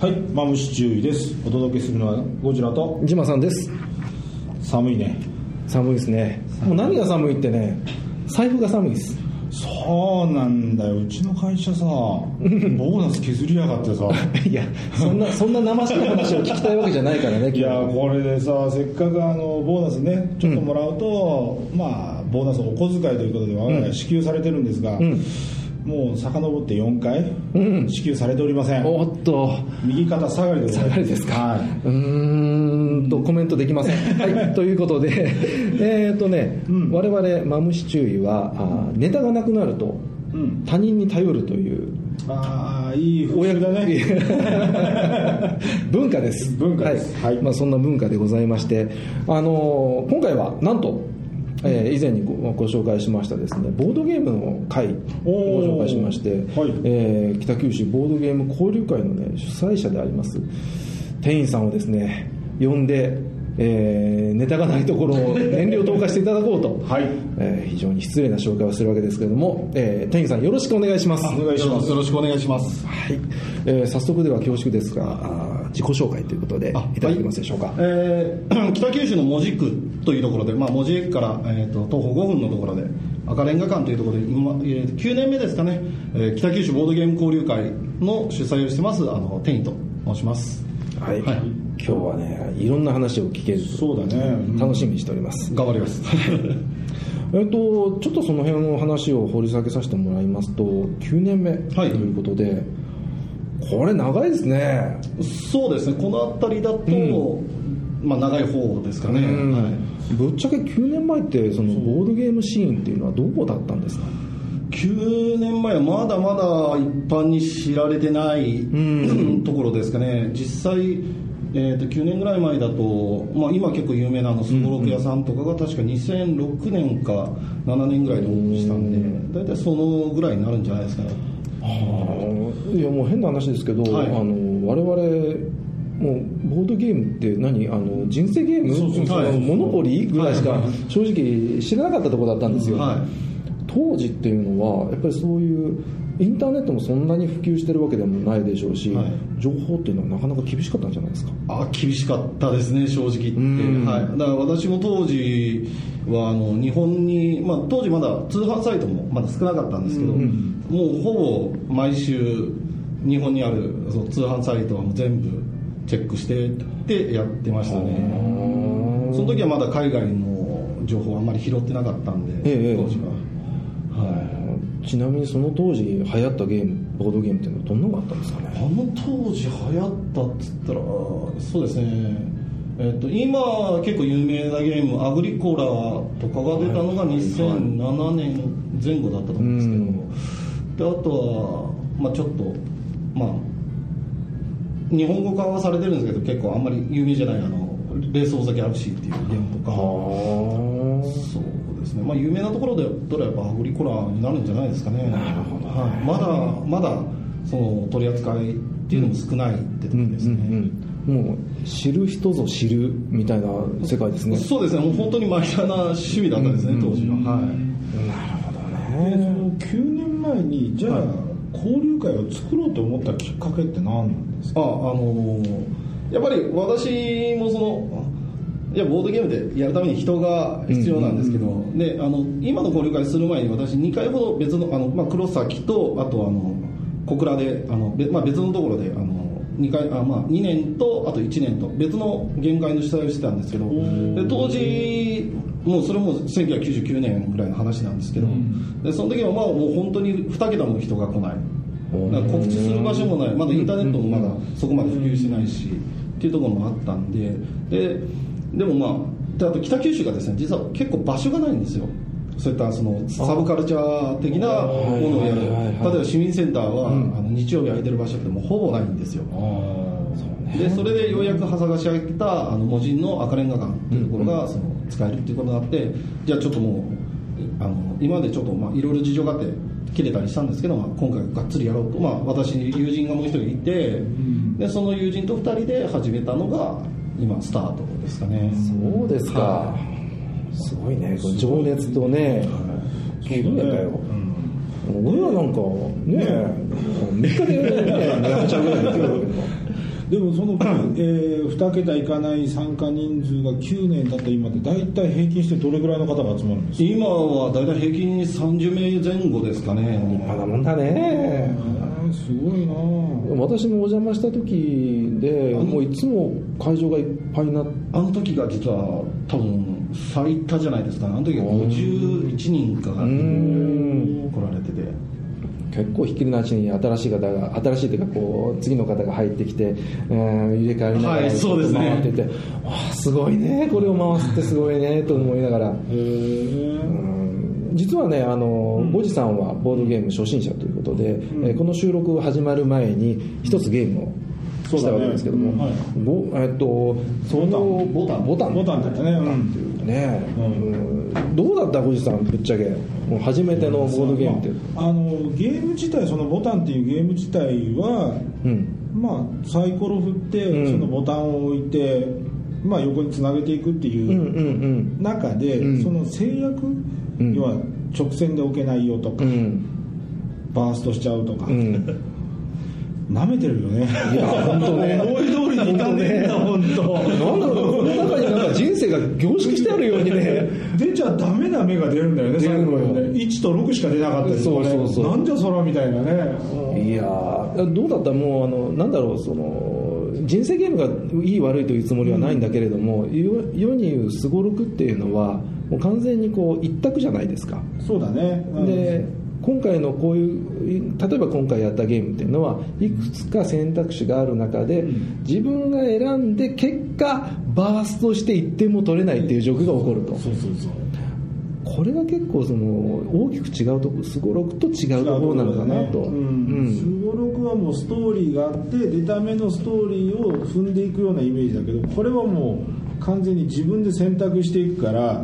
はい、マムシ注意です。お届けするのはゴジラとジマさんです寒いね。寒いですねもう何が寒いってね財布が寒いですそうなんだよ。うちの会社さ、ボーナス削りやがってさ。いやそんなそんな生しい話を聞きたいわけじゃないからねいやこれでさせっかくあのボーナスねちょっともらうと、まあボーナスお小遣いということで我が家支給されてるんですが、もう遡って4回支給されておりません、おっと。右肩下がりで下がりですか、はうーんとコメントできません。はいということで。えっとね、我々マムシ注意はあーネタがなくなると、うん。他人に頼るというい、ああいい風習だね。文化です。文化です。はい。はい。まあ、そんな文化でございまして、あのー今回はなんと、えー以前にごご紹介しましたですねボードゲームの会ご紹介しまして、はい。えー北九州ボードゲーム交流会の、ね、主催者であります店員さんをですね呼んで、えーネタがないところを遠慮投下していただこうと、はい。えー非常に失礼な紹介をするわけですけれども、えー店員さんよろしくお願いします。お願いします。よろしくお願いします。はい、えー早速では恐縮ですが自己紹介ということであいただけますでしょうか、えー 北九州の門司区というところで、まあ、門司駅から、えー、と徒歩5分のところで赤レンガ館というところで今、えー9年目ですかね、えー北九州ボードゲーム交流会の主催をしてますあの店員と申します。はい。はい。今日はねいろんな話を聞けるそうだね。楽しみにしております、頑張ります。えっとちょっとその辺の話を掘り下げさせてもらいますと9年目とはい。いうことで、これ長いですね。そうですね。この辺りだと、まあ、長い方ですかね、うん。はい。ぶっちゃけ9年前ってそのボードゲームシーンっていうのはどこだったんですか？9年前はまだまだ一般に知られてない、ところですかね。実際、えー、と9年ぐらい前だと、まあ、今結構有名なすごろく屋さんとかが確か2006年か7年ぐらいでオープンしたんで大体そのぐらいになるんじゃないですかねいやもう変な話ですけど、はい。あの我々もうボードゲームって何？あの人生ゲーム？そうそうそのはい。モノポリ？ーぐらいしか正直知らなかったところだったんですよ、はい。当時っていうのはやっぱりそういうインターネットもそんなに普及してるわけでもないでしょうし、はい。情報っていうのはなかなか厳しかったんじゃないですか？あ厳しかったですね正直言って、うん。はい、だから私も当時はあの日本に、まあ、当時まだ通販サイトもまだ少なかったんですけど、もうほぼ毎週日本にあるその通販サイトはもう全部チェックしてってやってましたね。その時はまだ海外の情報あんまり拾ってなかったんで、ええ。当時は、はい。ちなみにその当時流行ったゲームボードゲームっていうのはどんなのがあったんですかね？あの当時流行ったっつったらそうですね。えっと今結構有名なゲームアグリコラとかが出たのが2007年前後だったと思うんですけど、であとは、まあ、ちょっとまあ日本語化はされてるんですけど結構あんまり有名じゃないあのレース大崎 RC っていうゲームとかそうですね、まあ、有名なところでどれやっぱアグリコラになるんじゃないですかね。なるほどね。はい、まだまだその取り扱いっていうのも少ないってところですね、うんうんもう知る人ぞ知るみたいな世界ですね。そうですね。もう本当にマイナーな趣味だったですね、当時は、はい。でその9年前にじゃあ、交流会を作ろうと思ったきっかけって何なんですか？ああのーやっぱり私もそのいやボードゲームでやるために人が必要なんですけど、であの今の交流会する前に私2回ほど別のあの、まあ、黒崎とあとあの小倉であの、べまあ、別のところであの2回あ、まあ、2年とあと1年と別のゲーム会の主催をしてたんですけどで当時もうそれも1999年ぐらいの話なんですけど、でその時はまあもう本当に2桁の人が来ない。告知する場所もない。まだインターネットもまだそこまで普及してないしっていうところもあったんでででもまあであと北九州がですね実は結構場所がないんですよ。そういったそのサブカルチャー的なものをやる。例えば市民センターは、あの日曜日空いてる場所ってもうほぼないんですよでそれでようやく長谷が仕上げたあの文人の赤レンガ館っていうところがその使えるっていうことになってじゃあちょっともうあの今までちょっとまあいろいろ事情があって切れたりしたんですけど、まあ、今回がっつりやろうと、まあ、私に友人がもう一人いて、でその友人と二人で始めたのが今スタートですかね。そうですか、はすごいね。情熱とね9年だよ、俺はなんかね3日でねやっちゃうぐらいできるわけだでもその、えー、2桁いかない参加人数が9年経った今で大体平均してどれぐらいの方が集まるんですか？今は大体平均30名前後ですかね。まだもんだね。すごいな私もお邪魔した時でもういつも会場がいっぱいになって。あの時が実は多分最多じゃないですか。ねあの時は51人かがん。来られてて結構ひっきりなしに新しい方が新しいというかこう次の方が入ってきて、えー入れ替わりながらはいそうですね。回ってて、わあすごいねこれを回すってすごいねと思いながら。実はねあの、ゴジさんはボードゲーム初心者ということで、えーこの収録が始まる前に一つゲームをしたわけですけども、そうだねごえっとそのボタン。ボタン。ボタンだったね、うん。っていうね、うん。うんどうだった？ゴジさんぶっちゃけ。もう初めてのボードゲームって、まああのゲーム自体そのボタンっていうゲーム自体はうん。まあサイコロ振って、うん。そのボタンを置いてまあ横につなげていくっていう中で、うん。その制約、ん。要は直線で置けないよとか、うん。バーストしちゃうとか、うん舐めてるよね。いや本当ね。思い通りにいかねえんだ本当。なんだろうこの中になんか人生が凝縮してあるようにね。出ちゃダメな目が出るんだよね最後にね1と6しか出なかったりとかね。そうそうそう。なんじゃそらみたいなね。いやーどうだった？もうあのなんだろうその人生ゲームがいい悪いというつもりはないんだけれども、世世に言うすごろくっていうのはもう完全にこう一択じゃないですか。そうだね、うん。で今回のこういう例えば今回やったゲームっていうのはいくつか選択肢がある中で自分が選んで結果バーストして1点も取れないっていう状況が起こると。そうそうそう。これが結構その大きく違うとこすごろくと違うと。ころなのかなと、すごろくはもうストーリーがあって出た目のストーリーを踏んでいくようなイメージだけどこれはもう完全に自分で選択していくから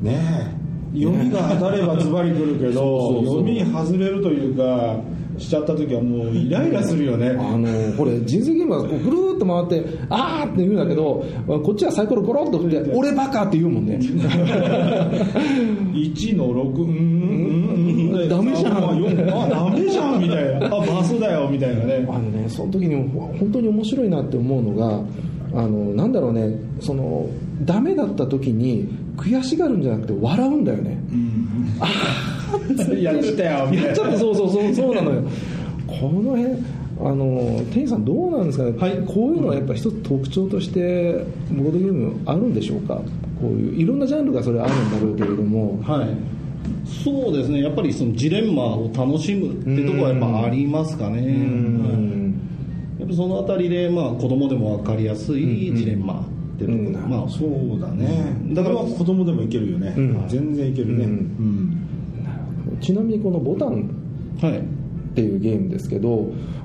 ねえ読みが当たればズバリくるけど 読み外れるというかしちゃった時はもうイライラするよね。あのこれ人生ゲームはぐるーっと回ってあーって言うんだけどこっちはサイコロゴロッと振って 俺バカって言うもんね。1の6うんうんうんダメじゃんあ4あダメじゃんみたいなあバスだよみたいなねあのねその時に本当に面白いなって思うのがあのなんだろうねそのダメだった時に悔しがるんじゃなくて笑うんだよね。やっちゃったよやっちゃってそうそうそうそうなのよ。この辺あの店員さんどうなんですかね、こういうのはやっぱ一つ特徴としてボードゲームあるんでしょうか？こういういろんなジャンルがそれはあるんだろうけれども。はい。そうですね。やっぱりそのジレンマを楽しむってところはやっぱありますかね。はい。やっぱそのあたりでまあ子供でも分かりやすいジレンマってところ、うんまあそうだね。だから子供でもいけるよね、ん。全然いけるね、ちなみにこのボタンはい。っていうゲームですけど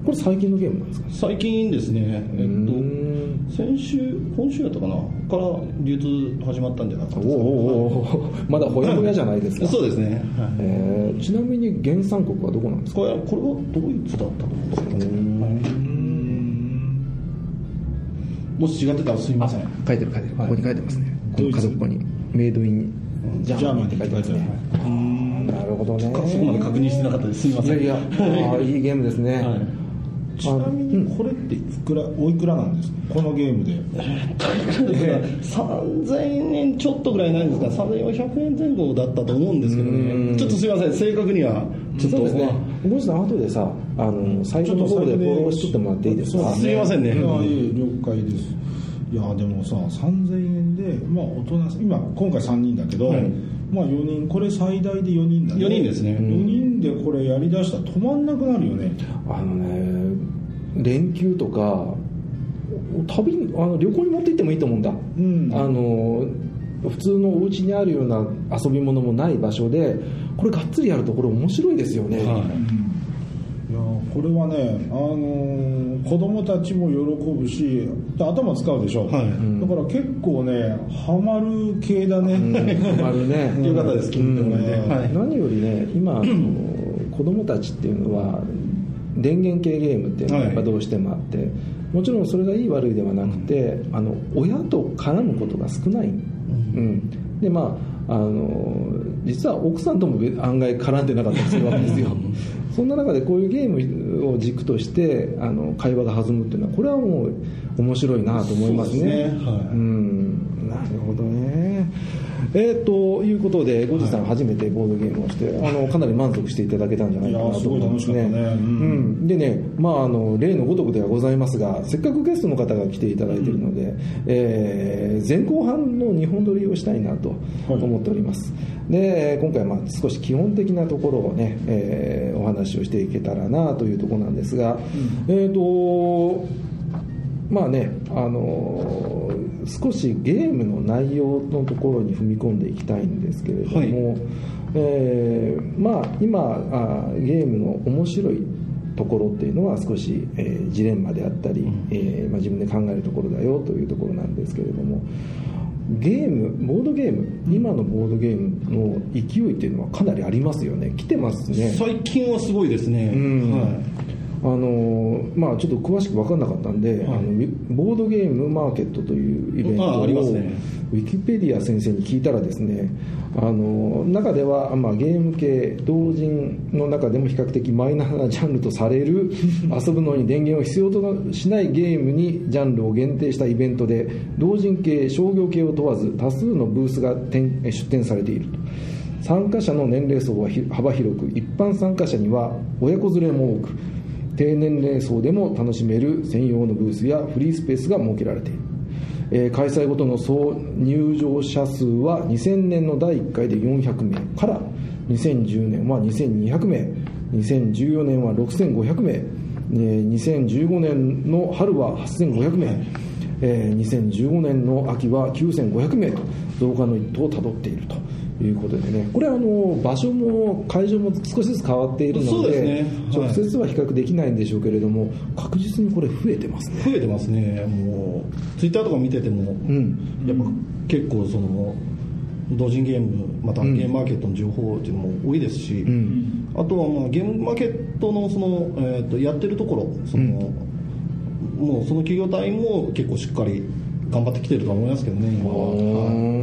これ最近のゲームなんですか？最近ですね。えうん。っと先週今週やったかな？から流通始まったんじゃなかったおですか、おおおまだほやほやじゃないですか。そうですね、はい。えーちなみに原産国はどこなんですか？これはドイツだったと思うんですけど、もし違ってたらすみません書いてる書いてる。ここに書いてますね。このドイツ。角っこにメイドイン。ジャーマンって書いてますね。なるほどね。そこまで確認してなかったです。すみません。いやいや。い。いゲームですね、はい。ちなみにこれっていくらおいくらなんですか？このゲームで。3000円ちょっとぐらいないんですか3400円前後だったと思うんですけどうんねちょっとすみません正確にはちょっとそうですねごさん後でさあの最初の方でフォローしとってもらっていいですか？すみませんね。いやいや了解です。いやでもさ3000円でまあ大人今今回3人だけど、はい。まあ4人これ最大で4人だね4人ですね。4人でこれやりだしたら止まんなくなるよね。あのね連休とか旅にあの旅行に持って行ってもいいと思うんだ、ん。あの普通のお家にあるような遊び物もない場所でこれがっつりやるとこれ面白いですよね、い。やこれはね、あのー子供たちも喜ぶし頭使うでしょ、はい。だから結構ねハマる系だね、あるね。よ かったです聞いてもらえてうん。はい。何よりね今あの 子供たちっていうのは電源系ゲームっていうのがやっぱどうしてもあって、もちろんそれがいい悪いではなくて、あの親と絡むことが少ないんうん、でまああの実は奥さんとも案外絡んでなかったりするわけですよ。そんな中でこういうゲームを軸としてあの会話が弾むっていうのはこれはもう面白いなと思いますね。そうですね。はい。うん。なるほどねえー、ということで、ゴジさん、初めてボードゲームをして、あのかなり満足していただけたんじゃないかなと思いますね。すね。うんうんでね、まあ、あの例のごとくではございますが、せっかくゲストの方が来ていただいているので、えー前後半の日本撮りをしたいなとはい。思っております。で今回はまあ少し基本的なところをね、えーお話をしていけたらなというところなんですが、えっ、とまあね、あのー少しゲームの内容のところに踏み込んでいきたいんですけれども、はい。えーまあ、今あゲームの面白いところっていうのは少し、えージレンマであったり、えーまあ、自分で考えるところだよというところなんですけれどもゲームボードゲーム今のボードゲームの勢いっていうのはかなりありますよね。来てますね。最近はすごいですね、うん。はい。あのまあ、ちょっと詳しく分かんなかったんで、はい。あのボードゲームマーケットというイベントあをありますね。ウィキペディア先生に聞いたらですねあの中では、まあ、ゲーム系同人の中でも比較的マイナーなジャンルとされる 遊ぶのに電源を必要としないゲームにジャンルを限定したイベントで同人系商業系を問わず多数のブースが展出展されていると。参加者の年齢層はひ幅広く一般参加者には親子連れも多く低年齢層でも楽しめる専用のブースやフリースペースが設けられている、え開催ごとの総入場者数は2000年の第1回で400名から2010年は2200名2014年は6500名、えー2015年の春は8500名、えー2015年の秋は9500名と増加の一途をたどっていると。いうことでね。これはあの場所も会場も少しずつ変わっているのでねはい直接は比較できないんでしょうけれども確実にこれ増えてますね。増えてますね。もうツイッターとか見てても、ん。やっぱ結構その同人ゲームまたゲームマーケットの情報っていうのも多いですし、ん。あとはまあゲームマーケットのその、えー、とやってるところその、もうその企業体も結構しっかり頑張ってきてるとは思いますけどね今は、はい。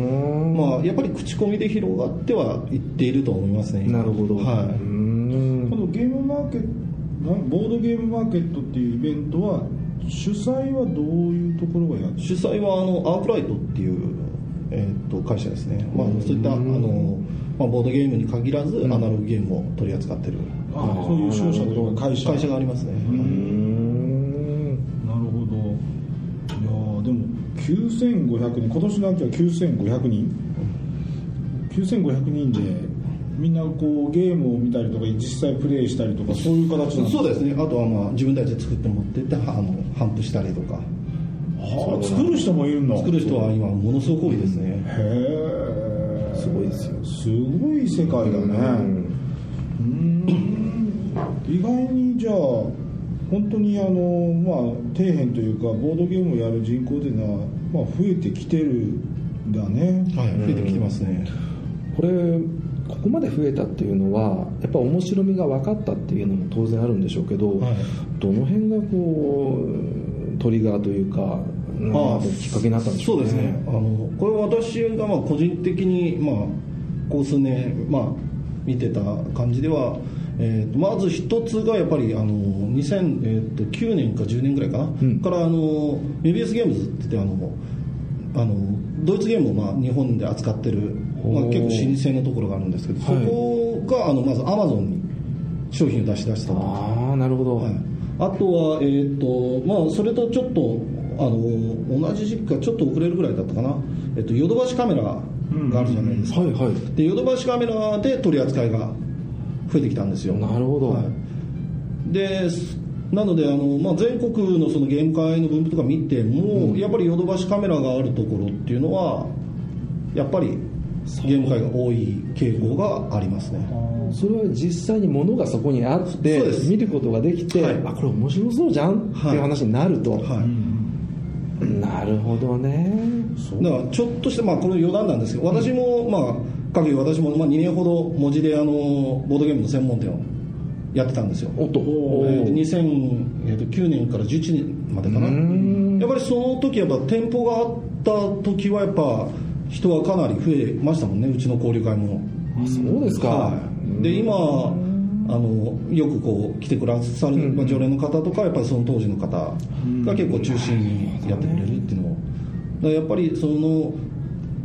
まあ、やっぱり口コミで広がってはいっていると思いますねなるほど、はうーん。このゲームマーケットボードゲームマーケットっていうイベントは主催はどういうところがやってい、主催はあのアークライトっていう、えー、と会社ですね、まあ、そういったあの、まあ、ボードゲームに限らずアナログゲームを取り扱ってる。あそういう商社とか会社。会社がありますね、9500人。今年の秋は9500人。9500人でみんなこうゲームを見たりとか実際プレイしたりとかそういう形なんそうですね。あとはまあ自分たちで作って持ってってあの頒布したりとか。はあ作る人もいるんだ作る人は今ものすごく多いですね。へえすごいですよ。すごい世界だね。うん。意外にじゃあ本当にあのまあ底辺というかボードゲームをやる人口というのは、まあ、増えてきてるんだね。はい増えてきてますね。これここまで増えたっていうのはやっぱ面白みが分かったっていうのも当然あるんでしょうけど、はい。どの辺がこうトリガーというかなんかきっかけになったんでしょうそうですね。あのこれは私がまあ個人的にまあここ数年まあ見てた感じでは、えーとまず一つがやっぱりあの2009年か10年ぐらいかな、ん。からあのメビウスゲームズって言ってあのあのドイツゲームをまあ日本で扱ってる、まあ、結構老舗のところがあるんですけど、はい。そこがあのまずアマゾンに商品を出し出したとああなるほど、はい、あとは、えーとまあ、それとちょっとあの同じ時期かちょっと遅れるぐらいだったかな、えっとヨドバシカメラがあるじゃないですか、でヨドバシカメラで取り扱いが増えてきたんですよ。なるほど。はい、でなのであの、まあ、全国のそのゲーム会の分布とか見ても、やっぱりヨドバシカメラがあるところっていうのはやっぱりゲーム会が多い傾向がありますね。それは実際に物がそこにあって見ることができて、はい。あこれ面白そうじゃんってはいいう話になると、はい、なるほどね。だからちょっとした、まあ、この余談なんですけど私も、まあ各位私も、まあ、2年ほど文字であのボードゲームの専門店をやってたんですよ。おっと。えーと2009年から11年までかな。やっぱりその時やっぱ店舗があった時はやっぱ人はかなり増えましたもんねうちの交流会も。あそうですか、はい、で今あのよくこう来てくださる、まあ、常連の方とかやっぱりその当時の方が結構中心にやってくれるっていうのを。だからやっぱりその、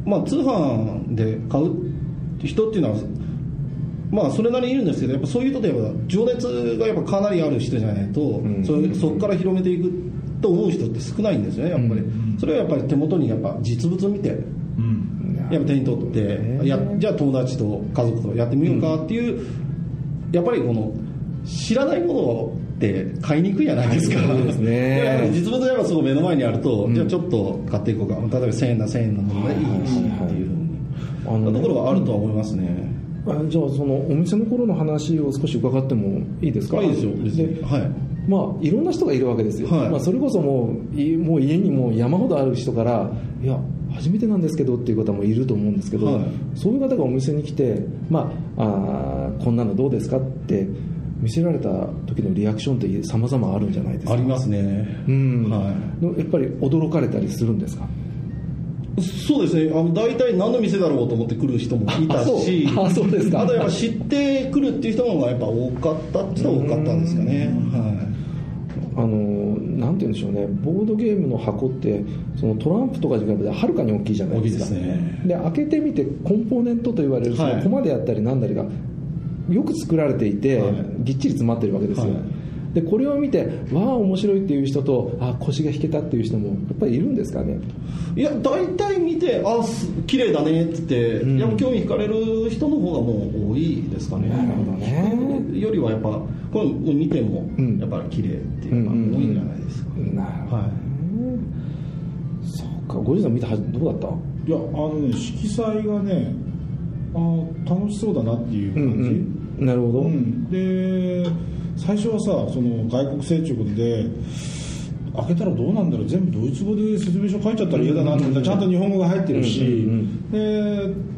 まあ、通販で買う人っていうのはまあそれなりにいるんですけどやっぱそういう人でやっぱ情熱がやっぱかなりある人じゃないと、ん。それそこから広めていくと思う人って少ないんですよねやっぱり、それはやっぱり手元にやっぱ実物を見てうん。やっぱ手に取ってやじゃあ友達と家族とやってみようかっていう、やっぱりこの知らないものって買いにくいじゃないですか、そうですね。実物がやっぱすごい目の前にあると、じゃあちょっと買っていこうか。例えば1000円な1000円のものがいいしっていうあのところはあるとは思いますね、あじゃあそのお店の頃の話を少し伺ってもいいですか？まあいいですよ。別に。はい。まあ、いろんな人がいるわけですよ、はい。まあ、それこそもういもう家にもう山ほどある人からいや初めてなんですけどっていう方もいると思うんですけど、はい。そういう方がお店に来て、まあ、あーこんなのどうですかって見せられた時のリアクションって様々あるんじゃないですか？ありますね。うん、はのやっぱり驚かれたりするんですか？そうですね。あの大体何の店だろうと思って来る人もいたし あそうですか。あとやっぱ知ってくるっていう人の方がやっぱ多かったっていうのは多かったんですかね。はいあのなんて言うんでしょうね。ボードゲームの箱ってそのトランプとかに比べてはるかに大きいじゃないですか。ですね。で開けてみてコンポーネントと言われるそはい。のコマであったりなんだりがよく作られていて、はい。ぎっちり詰まってるわけですよ、はいでこれを見てわあ面白いっていう人とあ腰が引けたっていう人もやっぱりいるんですかね？いや大体見てあす綺麗だねって言って、ん。やっぱ興味惹かれる人の方がもう多いですかね。なるほどね。よりはやっぱこれ見てもうん。やっぱり綺麗っていうのが多いんじゃないですか、なるほど、はい。そうかご自身見てはどうだった？いやあのね色彩がねあ楽しそうだなっていううん感じ、うん。なるほど、うん。で最初はさその外国製っていうことで開けたらどうなんだろう全部ドイツ語で説明書書いちゃったら嫌だなと思ったらちゃんと日本語が入ってるし、うんで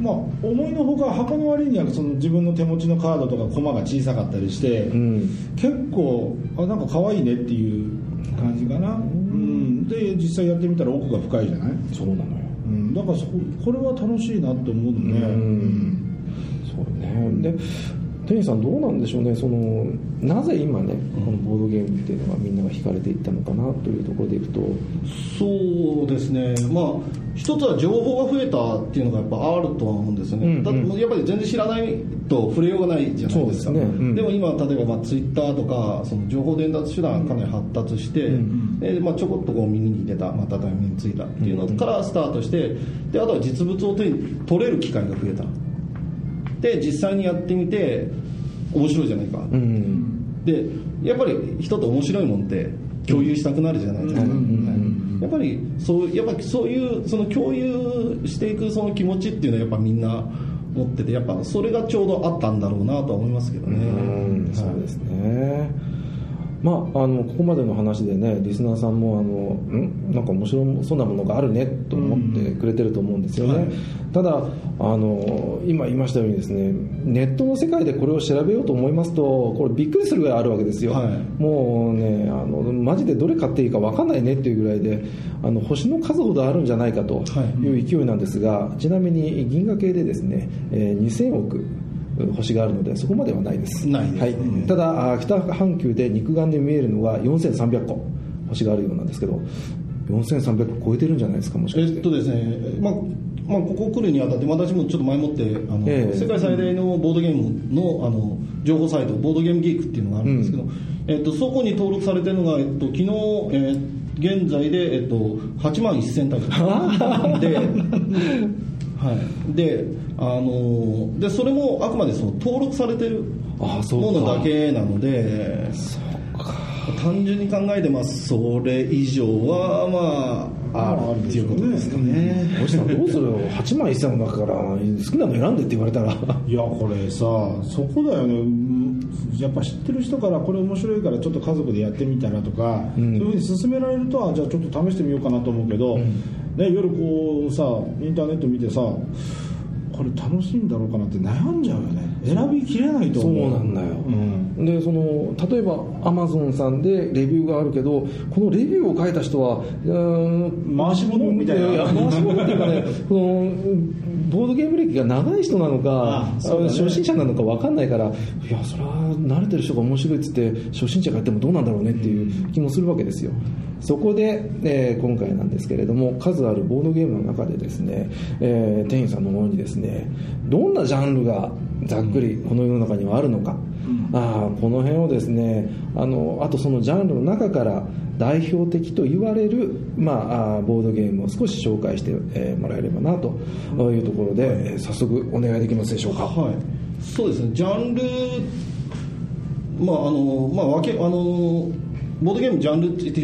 まあ思いのほか箱の割にはその自分の手持ちのカードとかコマが小さかったりして、うん。結構あなんか可愛いねっていう感じかな、うん、で実際やってみたら奥が深いじゃない、そうなのよ。うん、だからそここれは楽しいなって思うのね、うん。そうね。で店員さんどうなんでしょうね。そのなぜ今ねこのボードゲームっていうのがみんなが惹かれていったのかなというところでいくと。そうですね、まあ、一つは情報が増えたっていうのがやっぱあるとは思うんですよね、うんうん。だってやっぱり全然知らないと触れようがないじゃないですか、ですね。うん。でも今、例えばまあツイッターとかその情報伝達手段がかなり発達して、うん。でまあ、ちょこっとこう耳に出た、まあ、例えば目についたっていうのからスタートして、であとは実物を手に取れる機会が増えた。で実際にやってみて面白いじゃないか、うん。でやっぱり人と面白いもんって共有したくなるじゃないですか、うん。はい。やっぱりそうやっぱりそういうその共有していくその気持ちっていうのはやっぱみんな持っててやっぱそれがちょうどあったんだろうなとは思いますけどね、そうですねまあ、あのここまでの話でねリスナーさんもあのん？なんか面白そうなものがあるねと思ってくれてると思うんですよね、はいただあの今言いましたようにですねネットの世界でこれを調べようと思いますとこれびっくりするぐらいあるわけですよ、はい。もうねあのマジでどれ買っていいか分かんないねっていうぐらいであの星の数ほどあるんじゃないかという勢いなんですが、ちなみに銀河系でですね、えー2000億星があるのでそこまではないです。ないです。ねはい、ただあ北半球で肉眼で見えるのが4300個星があるようなんですけど4300個超えてるんじゃないですかもしかして。えっとですね、まあまあ、ここ来るにあたって私もちょっと前もってあの、ええ。世界最大のボードゲームのあの情報サイトボードゲームギークっていうのがあるんですけど、えっと、そこに登録されてるのが、えっと、昨日、えー現在で、えっと、8万1000タイプではい、であのでそれもあくまでその登録されてるあそうか。ものだけなので単純に考えて、まあ、それ以上は、まあ、あるっていうことですかね。星さんどうする？よ8万1000の中から好きなの選んでって言われたら。いやこれさそこだよね。うんやっぱ知ってる人からこれ面白いからちょっと家族でやってみたらとか、うん。そういうふうに勧められるとあじゃあちょっと試してみようかなと思うけど、ね、夜こうさインターネット見てさこれ楽しいんだろうかなって悩んじゃうよね。選びきれないとそう。思うなんだよ、うん。でその例えばアマゾンさんでレビューがあるけどこのレビューを書いた人はうーん回し物みたいな。回し物っていうかね そのボードゲーム歴が長い人なのかね。初心者なのか分かんないからいやそれは慣れてる人が面白いっつって初心者がやってもどうなんだろうねっていう気もするわけですよ。そこで、えー今回なんですけれども数あるボードゲームの中でですね、えー店員さんのものにですねどんなジャンルがざっくりこの世の中にはあるのか、あーこの辺をですねあのあとそのジャンルの中から代表的と言われる、まあ、ボードゲームを少し紹介して、えーもらえればなというところで、えー早速お願いできますでしょうか、はい、そうですね、ジャンル、まああのまあ、分けあのボードゲームジャンルって言っ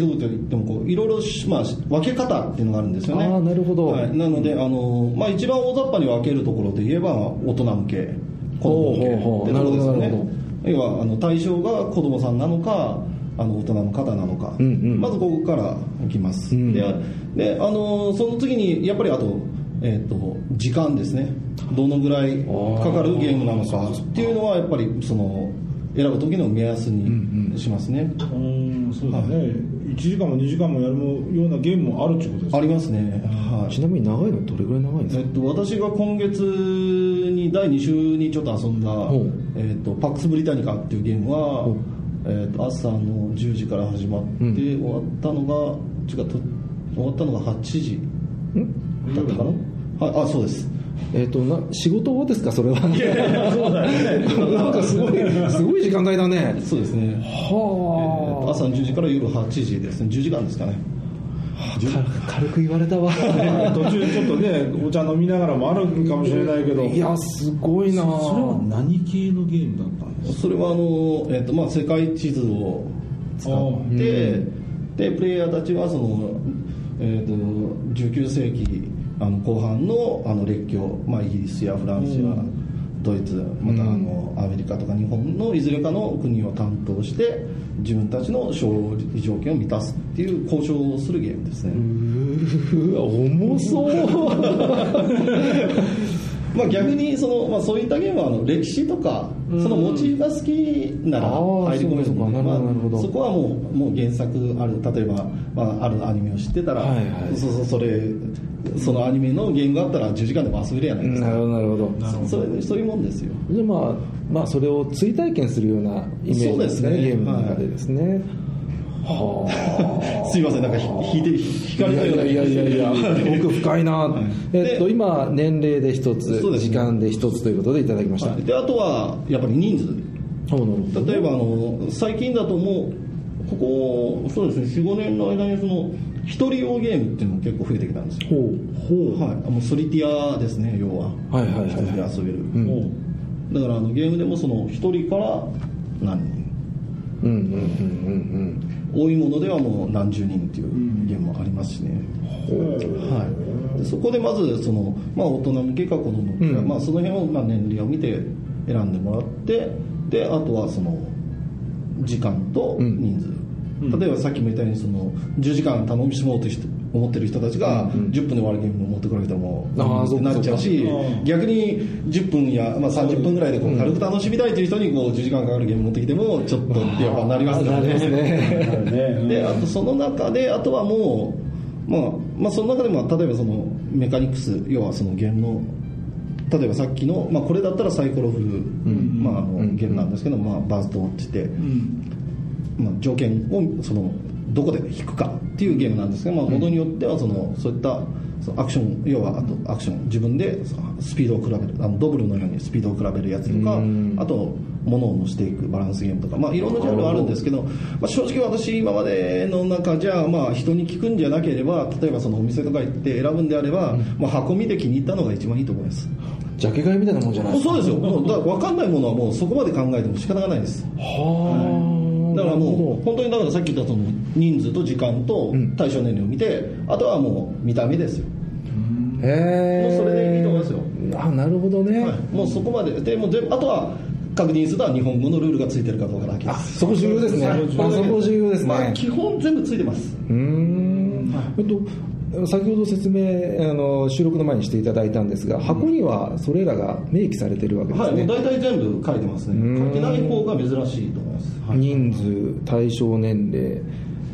てもこういろいろし、まあ、分け方っていうのがあるんですよね。あーなるほど。はい、なので、あのまあ、一番大雑把に分けるところで言えば大人向け子供向けってほうほうほう。ところですよなるほどね。要はあの対象が子供さんなのかあの大人の方なのか、うんうん。まずここからいきます。うん。でであのその次にやっぱりあと,、えー、と時間ですね。どのぐらいかかるゲームなのかっていうのはやっぱりその選ぶ時の目安にしますね、うんそうだね、1時間も2時間もやるようなゲームもあるってことですありますね。はい。ちなみに長いのどれぐらい長いんですかえっと、私が今月に第2週にちょっと遊んだほう「えっと、パックス・ブリタニカ」っていうゲームはえっと、朝の10時から始まって、うん。終わったのが違うと終わったのが8時だったかな、はい、あそうですえっ、とな仕事ですか？それは。そうだよね。なんかすごいすごい時間帯だね。そうですね、えっとは朝の10時から夜8時ですね。10時間ですかね。あ軽く言われたわ。途中ちょっとねお茶飲みながらもあるかもしれないけど。いやすごいな。それは何系のゲームだったんです？かそれはあの、えっとまあ、世界地図を使って、でプレイヤーたちはその、えっと19世紀あの後半のあの列強、まあ、イギリスやフランスやドイツまたあのアメリカとか日本のいずれかの国を担当して自分たちの勝利条件を満たすっていう交渉をするゲームですね、うわ 重そうまあ、逆にその、まあ、そういったゲームはあの歴史とかそのモチーフが好きなら入り込めるそうかそうか。なるほどまあそこはもうもう原作ある例えば、まあ、あるアニメを知ってたら、はいはい。そうそうそれそのアニメのゲームがあったら10時間でも遊べるやないですか。なるほどなるほど。そそれそういうもんですよ。じゃあまあまあそれを追体験するようなイメージですねそうですね。ゲームの中でですね、はあすいませんなんかひ引いて引かれたようないやいやいや奥深いな、い。えっとで今年齢で一つ、そうですね。時間で一つということでいただきました、はい。であとはやっぱり人数。例えばあの最近だともうここそうですね45年の間にその一人用ゲームっていうのも結構増えてきたんですよ。ほう。ほう。はい、もうソリティアですね要は。はいはいはい。人で遊べる、ん。だからあのゲームでもその一人から何人。うんうんうん多いものではもう何十人っていうゲームもありますしね、はい、でそこでまずその、まあ、大人向けか子供向けか、うん。まあ、その辺をまあ年齢を見て選んでもらってであとはその時間と人数、例えばさっきも言ったようにその10時間頼みしもうとして思ってる人たちが10分で終わるゲームを持ってこられてもあーそうかなっちゃうし逆に10分や、まあ、30分ぐらいでこう軽く楽しみたいという人にこう10時間かかるゲーム持ってきてもちょっとってやっぱなりますからね。ね。であとその中であとはもう、まあ、まあその中でも例えばそのメカニクス要はそのゲームの例えばさっきの、まあ、これだったらサイコロフル、まあ、あのゲームなんですけど、まあ、バーストって言って、まあ、条件をそのどこで引くかっていうゲームなんですが、まあ、ものによってはそのそういったそのアクション要はあとアクション自分でスピードを比べるあのドブルのようにスピードを比べるやつとかうん。あと物を乗せていくバランスゲームとか、まあ、いろんなジャンルはあるんですけど、まあ、正直私今までの中じゃ、まあ、人に聞くんじゃなければ例えばそのお店とか行って選ぶんであれば、まあ、箱見て気に入ったのが一番いいと思います。ジャケ買いみたいなもんじゃないそうですよ。もうだ分かんないものはもうそこまで考えても仕方がないです。はあだからもう本当にだからさっき言ったその人数と時間とん。対象年齢を見て、あとはもう見た目ですよ、どへえもうそれでいいと思いますよ。あなるほどね、はい、もうそこまででもう全部あとは確認するのは日本語のルールがついてるかどうかだけです。そこ重要ですね、はい。あそこ重要ですね、まあ、基本全部ついてます。うーん、えっと先ほど説明あの収録の前にしていただいたんですが箱にはそれらが明記されてるわけですはい、ね、もう大体全部書いてますね。書いてない方が珍しいとはい。人数対象年齢、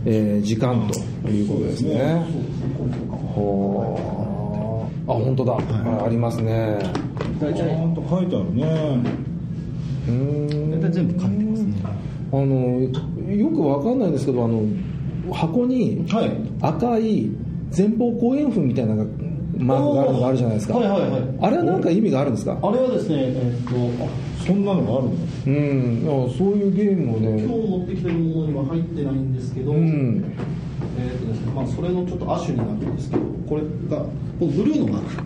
えー時間ということですね。ほう。あ本当だ、あありますね。ちゃ大体んと書いてあるね。うーん。大体全部書いてますね。あのよくわかんないんですけどあの箱にはい。赤い前方後円墳みたいなマークがあるのがあるじゃないですか、はいはいはい。あれは何か意味があるんですか？あれはですねえっとそんなのがあるの？うん。あそういうゲームを今ね日持ってきてるものには入ってないんですけど、うん。えーとですねまあ、それのちょっと亜種になるんですけどこれがこのブルーのマーク。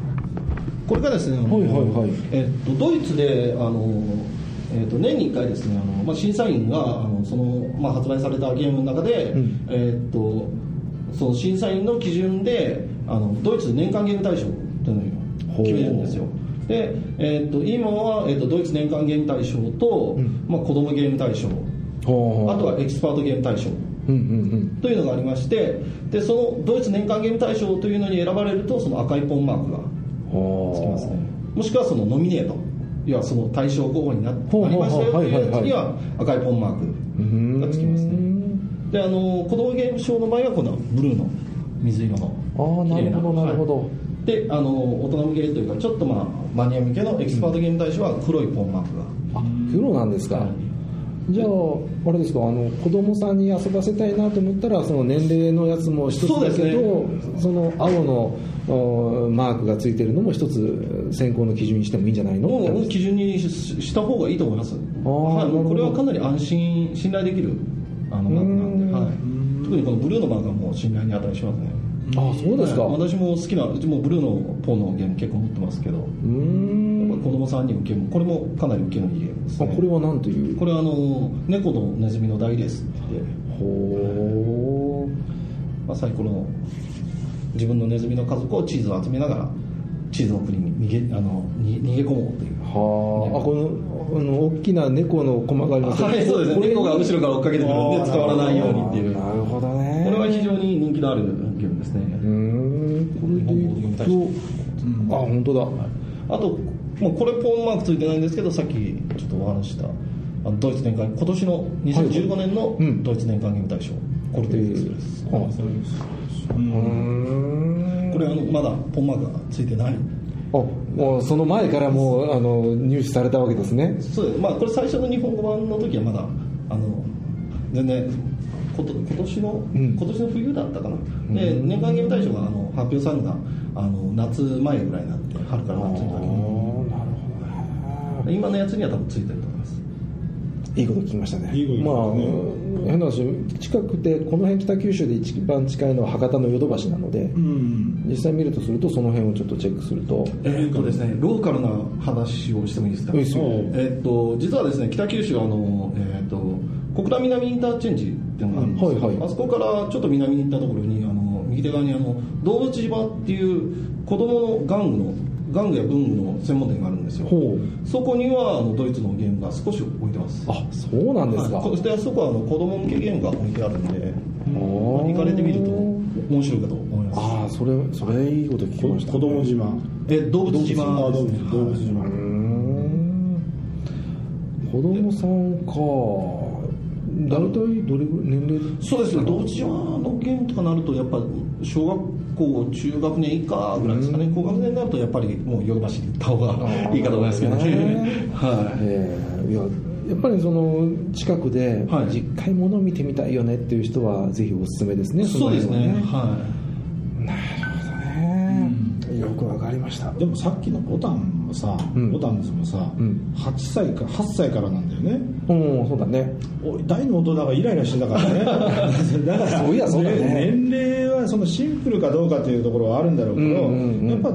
これがですね、あのはいはいはい。えー、とドイツであの、えー、と年に1回ですねあの、まあ、審査員があのその、まあ、発売されたゲームの中で、うん。えー、とその審査員の基準であのドイツ年間ゲーム大賞というのを決めるんですよ。で、えー、と今は、えー、とドイツ年間ゲーム大賞と、ん。まあ、子供ゲーム大賞。あとはエキスパートゲーム大賞。うんうんというのがありましてでそのドイツ年間ゲーム大賞というのに選ばれるとその赤いポンマークがつきますね。もしくはそのノミネート。要はその対象候補になりましたよというやつには赤いポンマークがつきますね。であの子供ゲーム賞の場合はこのブルーの水色のああなるほどな。るほど、はい。であの大人向けというかちょっとまあマニア向けのエキスパートゲーム大賞は黒いポンマークが、あ黒なんですか、じゃああれですかあの子供さんに遊ばせたいなと思ったらその年齢のやつも一つだけどそ,、の青のおマークがついてるのも一つ選考の基準にしてもいいんじゃないの？もう基準にしした方がいいと思います、ーはい、これはかなり安心信頼できるあのマークなんで、はい、特にこのブルーのマークはもう信頼に値しますねあそうですか、はい。私も好きなうちもブルーのポンのゲーム結構持ってますけど。うーん。子供さんに受けるこれもかなり受けのいいゲームです、ね、あこれは何という？これはあの猫とネズミの大レースって。ほまあ、サイコロの自分のネズミの家族をチーズを集めながらチーズの国に逃げあのに逃げ込もうという。うはああこのあの大きな猫の駒がありますはいそうですね。猫が後ろから追っかけてくるんで捕まらないようにっていう。なるほどね。これは非常に人気のあるゲームですね、うーん。これでいくとあ本当だ。あと、もうこれポンマークついてないんですけど、さっきちょっとお話しした、あのドイツ年間、今年の2015年のうん。ドイツ年間ゲーム大賞、コルテリウスです。あはい。うーんこれあの、まだポンマークがついてない。あもうその前からもうあの入手されたわけですね。そうです。まあ、これ最初の日本語版の時はまだ、あの、全然、こと今年の、うん今年の冬だったかな。で、年間ゲーム大賞があの発表されるのが、あの、夏前ぐらいになって、春から夏にかけて。なるほどね今のやつには多分ついてると思います。いいこと聞きましたねいいこと聞きまあ変な話近くてこの辺北九州で一番近いのは博多のヨドバシなので、うん実際見るとするとその辺をちょっとチェックするとえーっとですね、ローカルな話をしてもいいですか？いいですよえーっと実はですね、北九州はあのえーっと小倉南インターチェンジっていうのがあるんですよ。はいはい。あそこからちょっと南に行ったところにあの右手側にあの動物島っていう子供の玩具の玩具や文具の専門店があるんですよ。ほそこにはあのドイツのゲームが少し置いてます。あそうなんですか、はい、そしてあそこはあの子供向けゲームが置いてあるんで、行かれてみると面白いかと思います。ああそれそれいいこと聞きました、子供島。え動物島。あ動ですね物動物島。うーん。子供さんか大体どれぐらい年齢そうですね、同時のゲームとかなると、やっぱ小学校、中学年以下ぐらいですかね、高学年になると、やっぱりもうヨドバシに行った方がいいかと思いますけどね。はええいややっぱりその近くではい。実回ものを見てみたいよねっていう人はぜひおすすめですねい、そうですね、ははました。でもさっきのボタンもさ、うん。ボタンズもさ、うん。8歳か8歳からなんだよね。うんそうだね。お大の大人がイライラしてたからね。だからそういやそうだね。年齢はそのシンプルかどうかっていうところはあるんだろうけど、うんうんうんやっぱ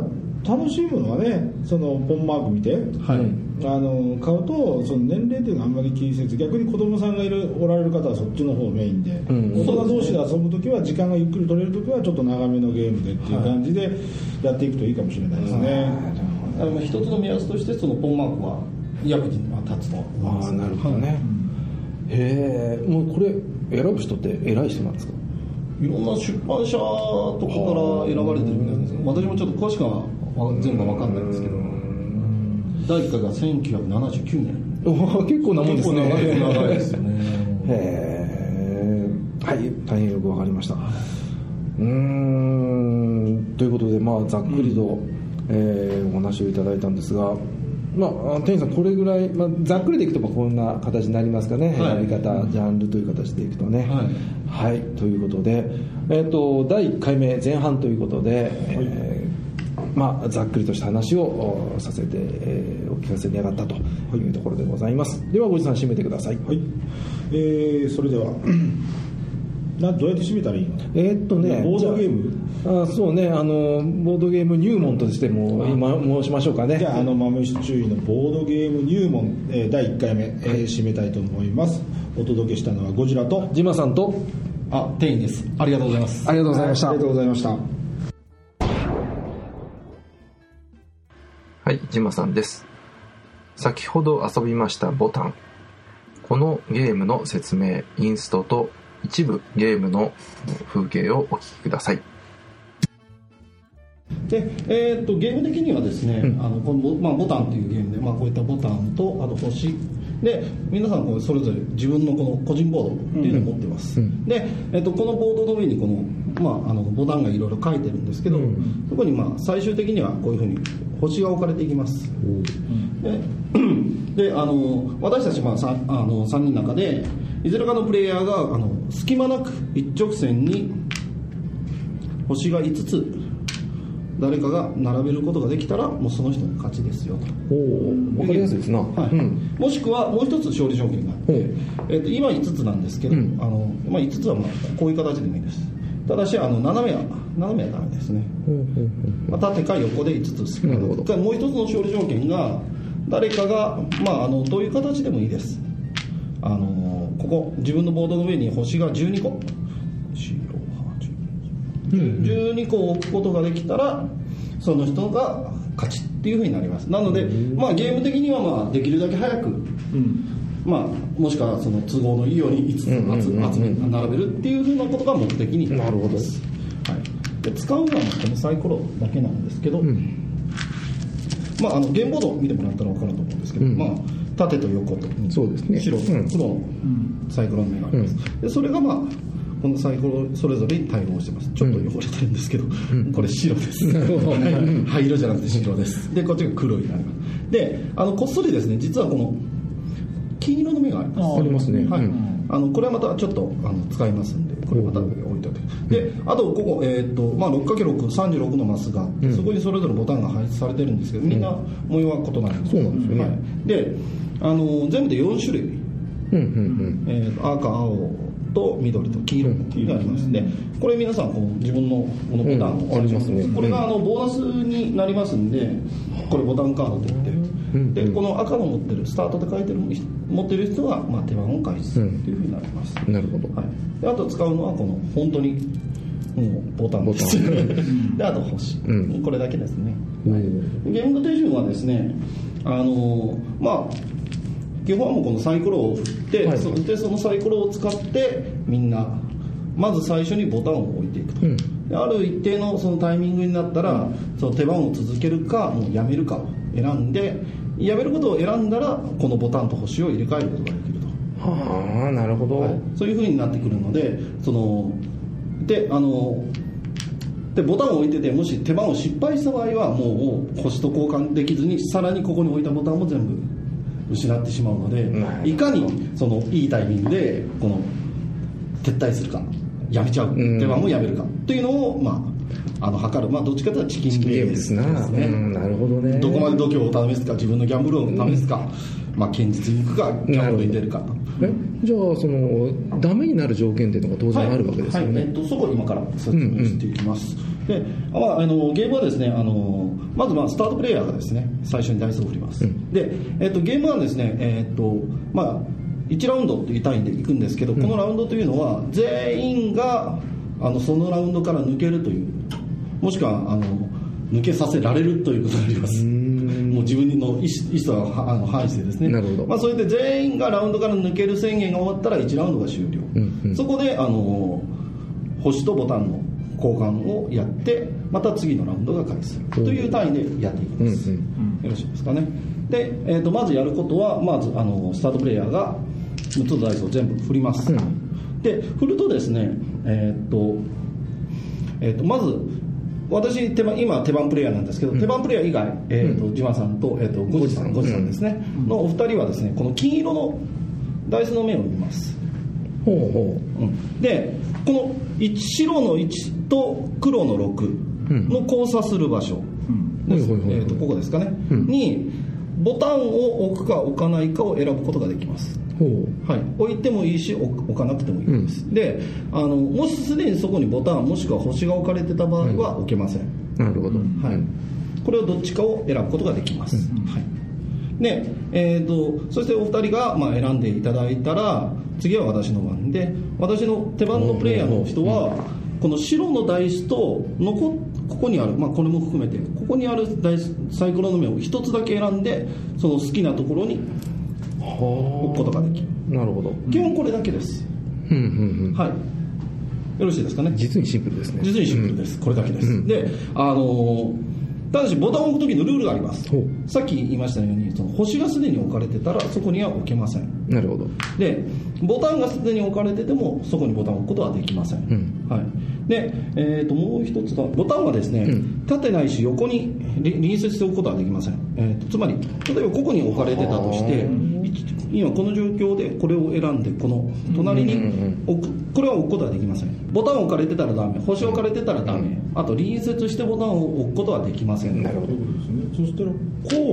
楽しむのはねそのポンマーク見て、い。はい。あの買うとその年齢っていうのはあんまり気にせず逆に子供さんがいるおられる方はそっちの方メインで、うん。大人同士で遊ぶ時は時間がゆっくり取れる時はちょっと長めのゲームでっていう感じでやっていくといいかもしれないですね、あの一つの目安として、そのポンマークは役に立つと思います。ああなるほどね、へえもうこれ選ぶ人って偉い人なんですか？いろんな出版社とかから選ばれてるみたいです私もちょっと詳しくは全部は分かんないんですけど第1回が1979年。お結構なもんですね。結構長いですよね。へえはい大変よくわかりました。うーんということでまあざっくりと、えーお話をいただいたんですがまあ、あ店員さん、これぐらい、まあ、ざっくりでいくとまあこんな形になりますかね、はい。選び方、ジャンルという形でいくとね。はい。はい、ということで、えっと第1回目、前半ということで、えーまあ、ざっくりとした話をおさせて、えーお聞かせに上がったというところでございます。では、ごじさん、締めてください。はい、えーそれでは などうやって締めたらいいの？えーっとね、ボードゲーム？あそうねあの、ボードゲーム入門としても今申しましょうかね。じゃああの豆酒注意のボードゲーム入門、えー第1回目、えー締めたいと思います。お届けしたのはゴジラとジマさんとあ店員です。ありがとうございます。ありがとうございました。ありがとうございましたはい、ジマさんです。先ほど遊びましたボタン。このゲームの説明、インストと一部ゲームの風景をお聞きください。で、えー、とゲーム的にはですね、あのこのボ,、まあ、ボタンというゲームで、まあ、こういったボタンとあと星で皆さんこうそれぞれ自分のこの個人ボードっていうのを持ってます、で、えー、とこのボードの上にこの、まあ、あのボタンがいろいろ書いてるんですけど、そこにまあ最終的にはこういうふうに星が置かれていきます。でであの私たちまあ 3, あの3人の中でいずれかのプレイヤーがあの隙間なく一直線に星が5つ誰かが並べることができたらもうその人の勝ちですよと、おお、わかりやすいですな。はい。うん。もしくはもう一つ勝利条件があって、えっと今5つなんですけど、うん。あのまあ、5つはまあこういう形でもいいですただしあの斜めは斜めはダメですね、まあ、縦か横で5つなるほど。もう一つの勝利条件が誰かが、まあ、あのどういう形でもいいです。あのここ自分のボードの上に星が12個。12個置くことができたらその人が勝ちっていうふうになります。なので、まあ、ゲーム的にはまあできるだけ早く、まあ、もしくはその都合のいいように5つ集め並べるっていうふうなことが目的になりますはい、で使うのはこのサイコロだけなんですけど、まあ、あのゲームボードを見てもらったら分かると思うんですけど、うん。まあ、縦と横とそうですね。白とうん黒のサイコロの目があります、でそれがまあこのサイコロそれぞれに対応してます。ちょっと汚れてるんですけど、これ白です、灰色じゃなくて白です。でこっちが黒になります。であのこっそりですね実はこの金色の目があります。ありますね。はい。うんあのこれはまたちょっとあの使いますんでこれまた置いといて。であとここ、えーっとまあ、6×636 のマスがあって、そこにそれぞれボタンが配置されてるんですけどみんな模様は異なるんですそうなんですよね。はい、であの全部で4種類。うんうんえーと赤青と緑と黄色がありますでこれ皆さんこう自分のこのボタンうんをあります。ねこれがあのボーナスになりますんでこれボタンカードといって。うんでこの赤の持ってるスタートで書いてる持ってる人はまあ手番を開始するっていうふうになります、うん。なるほど。はい、であと使うのはこの本当にもうボタン。ですボであと星、うん。これだけですね。うん。ゲームの手順はですねあのまあ基本はもうこのサイコロを振って、はい。そでそのサイコロを使ってみんなまず最初にボタンを置いていくと、うん。である一定のそのタイミングになったら、その手番を続けるかもうやめるか。を選んでやめることを選んだらこのボタンと星を入れ替えることができると。はあ、なるほど。はい。そういうふうになってくるのでそのであのでボタンを置いててもし手番を失敗した場合はもう星と交換できずにさらにここに置いたボタンも全部失ってしまうのでいかにそのいいタイミングでこの撤退するかやめちゃううん手番もやめるかというのをまああの測る。まあどっちかというとチキンゲームですな。ね。うん、なるほどね。どこまで度胸を試すか自分のギャンブルを試すか、まあ堅実にいくかギャンブルに出るか。えじゃあそのダメになる条件っていうのが当然あるわけですよね、はい。はい。えっと、そこを今から説明していきます、で、まあ、あのゲームはですねあのまずまあスタートプレイヤーがですね最初にダイスを振ります、うん。で、えっと、ゲームはですね、えっとまあ、1ラウンドという単位でいくんですけど、このラウンドというのは全員があのそのラウンドから抜けるというもしくはあの抜けさせられるということになります。もう自分の意思意思はあの反してですね。なるほど。まあ、それで全員がラウンドから抜ける宣言が終わったら1ラウンドが終了、うんうん。そこであの星とボタンの交換をやってまた次のラウンドが開始する。という単位でやっていきます、うんよろしいですかね。で、えー、とまずやることはまずあのスタートプレイヤーが6つのダイスを全部振ります、で振るとですねえっ、と,、えー、とまず私手番今手番プレイヤーなんですけど、手番プレイヤー以外、えーとジマさんと,、えー、とゴジさん。ゴジさんですね、のお二人はですねこの金色のダイスの面を見ます。ほうほう。ん。でこの1白の1と黒の6の交差する場所。ここですかね、うん。にボタンを置くか置かないかを選ぶことができますはい、置いてもいいし置置かなくてもいいです、であのもしすでにそこにボタンもしくは星が置かれてた場合は置けません、なるほど、はい、これをどっちかを選ぶことができます、はい。でえー、とそしてお二人が、まあ、選んでいただいたら次は私の番で私の手番のプレイヤーの人はこの白のダイスと残ここにある、まあ、これも含めてここにあるサイコロの目を一つだけ選んでその好きなところに置くことができるなるほど。基本これだけです、うんうんうん。はい。よろしいですかね？実にシンプルですね。実にシンプルです、これだけです、うんであのーただしボタンを置く時のルールがあります。さっき言いましたようにその星がすでに置かれてたらそこには置けません。なるほど。でボタンがすでに置かれててもそこにボタンを置くことはできません、ん。はい、で、えー、ともう一つがボタンはですね、うん。縦ないし横にり隣接しておくことはできません、えーとつまり例えばここに置かれてたとして今この状況でこれを選んでこの隣に置く。これは置くことはできません。ボタンを置かれてたらダメ。星を置かれてたらダメ。あと隣接してボタンを置くことはできません。なるほど。ですね。そしたらこ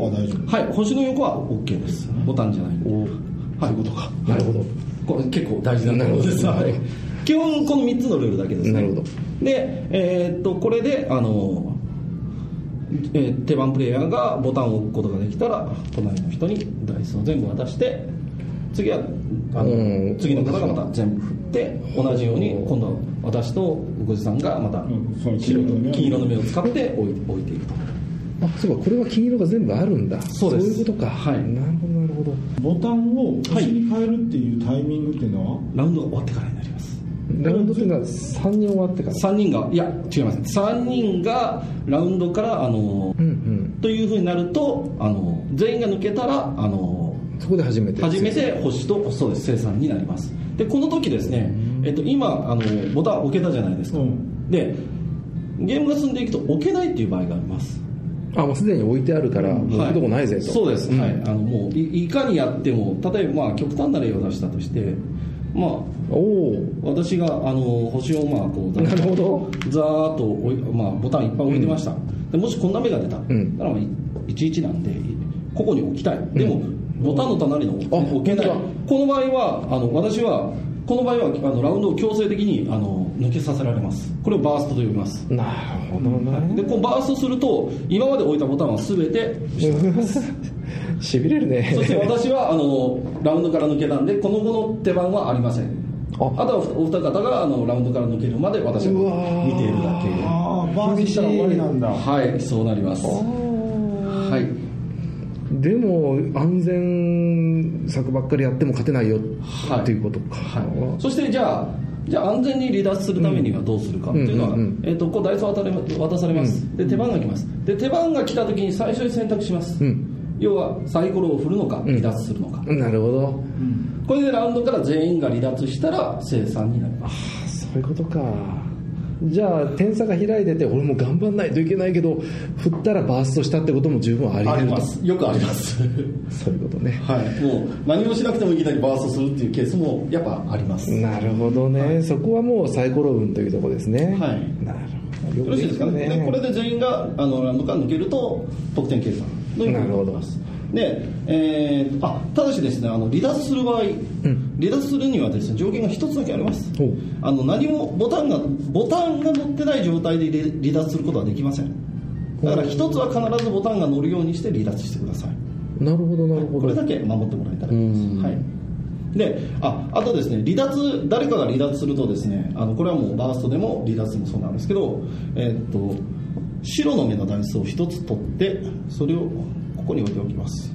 うは大丈夫。はい。星の横は OK です。ボタンじゃないはい。そういうことか。なるほど。これ結構大事なところです、なるほど。はい。基本この3つのルールだけですね。なるほど。で、えーっとこれであの、えー手番プレイヤーがボタンを置くことができたら隣の人にダイスを全部渡して次はあうん。の次の方がまた全部振って同じように今度は私とごじさんがまた白と黄色の目を金色の目を使って置い置いていくと。あそうかこれは金色が全部あるんだ。そうです。いうことか。はい。なるほどなるほど。ボタンを星に変えるっていうタイミングっていうのは、ラウンドが終わってからになりますラウンドっていうのは3人終わってから？3人がいや違います。3人がラウンドからあのうんうん。というふうになるとあの全員が抜けたらあのそこで初めて。初めて星とそうです生産になります。でこの時ですね、えっと、今あのボタン置けたじゃないですか、うん。でゲームが進んでいくと置けないっていう場合があります。あもうすでに置いてあるからもう置くとこないぜと、そうです、んはい。あのもういいかにやっても例えばまあ極端な例を出したとしてまあおお私があの星をまあこうざ なるほど。ざーっと置い、まあ、ボタンいっぱい置いてました、でもしこんな目が出た、ん。だからまあ11なんでここに置きたい。でも、ボタンの隣のあ置けない。本この場合はあの私はこの場合はあのラウンドを強制的にあの抜けさせられます。これをバーストと呼びます。なるほどね。でこうバーストすると今まで置いたボタンは全て しびれるね。そして私はあのラウンドから抜けたんでこの後の手番はありません。あ。あとはお二方があのラウンドから抜けるまで私はー。見ているだけ。ああバースしたら終わりなんだ。はいそうなります。はいでも安全策ばっかりやっても勝てないよ、はい。っていうことか、はい、そしてじゃあじゃあ安全に離脱するためにはどうするかっていうのは、うんうんうん。えー、とこうダイスを渡れ渡されます、で手番が来ます。で手番が来た時に最初に選択します、うん。要はサイコロを振るのか離脱するのか、なるほど。これでラウンドから全員が離脱したら生産になります。そういうことかじゃあ点差が開いてて俺も頑張んないといけないけど振ったらバーストしたってことも十分あります。よくあります。そういうことね。はい。もう何もしなくてもいきなりバーストするっていうケースもやっぱあります。なるほどね、そこはもうサイコロ運というところですね。はい。なるほど。よろしいですかね。でこれで全員があのラウンドから抜けると得点計算のようになりますで、えーあただしですねあの離脱する場合、離脱するにはですね条件が一つだけあります。あの何もボタンがボタンが乗ってない状態で離離脱することはできません。だから一つは必ずボタンが乗るようにして離脱してください。なるほどなるほど。これだけ守ってもらえたらいいです、はい、でああとですね離脱誰かが離脱するとですねあのこれはもうバーストでも離脱もそうなんですけど、えーっと白の目のダイスを一つ取ってそれをここに置いておきます。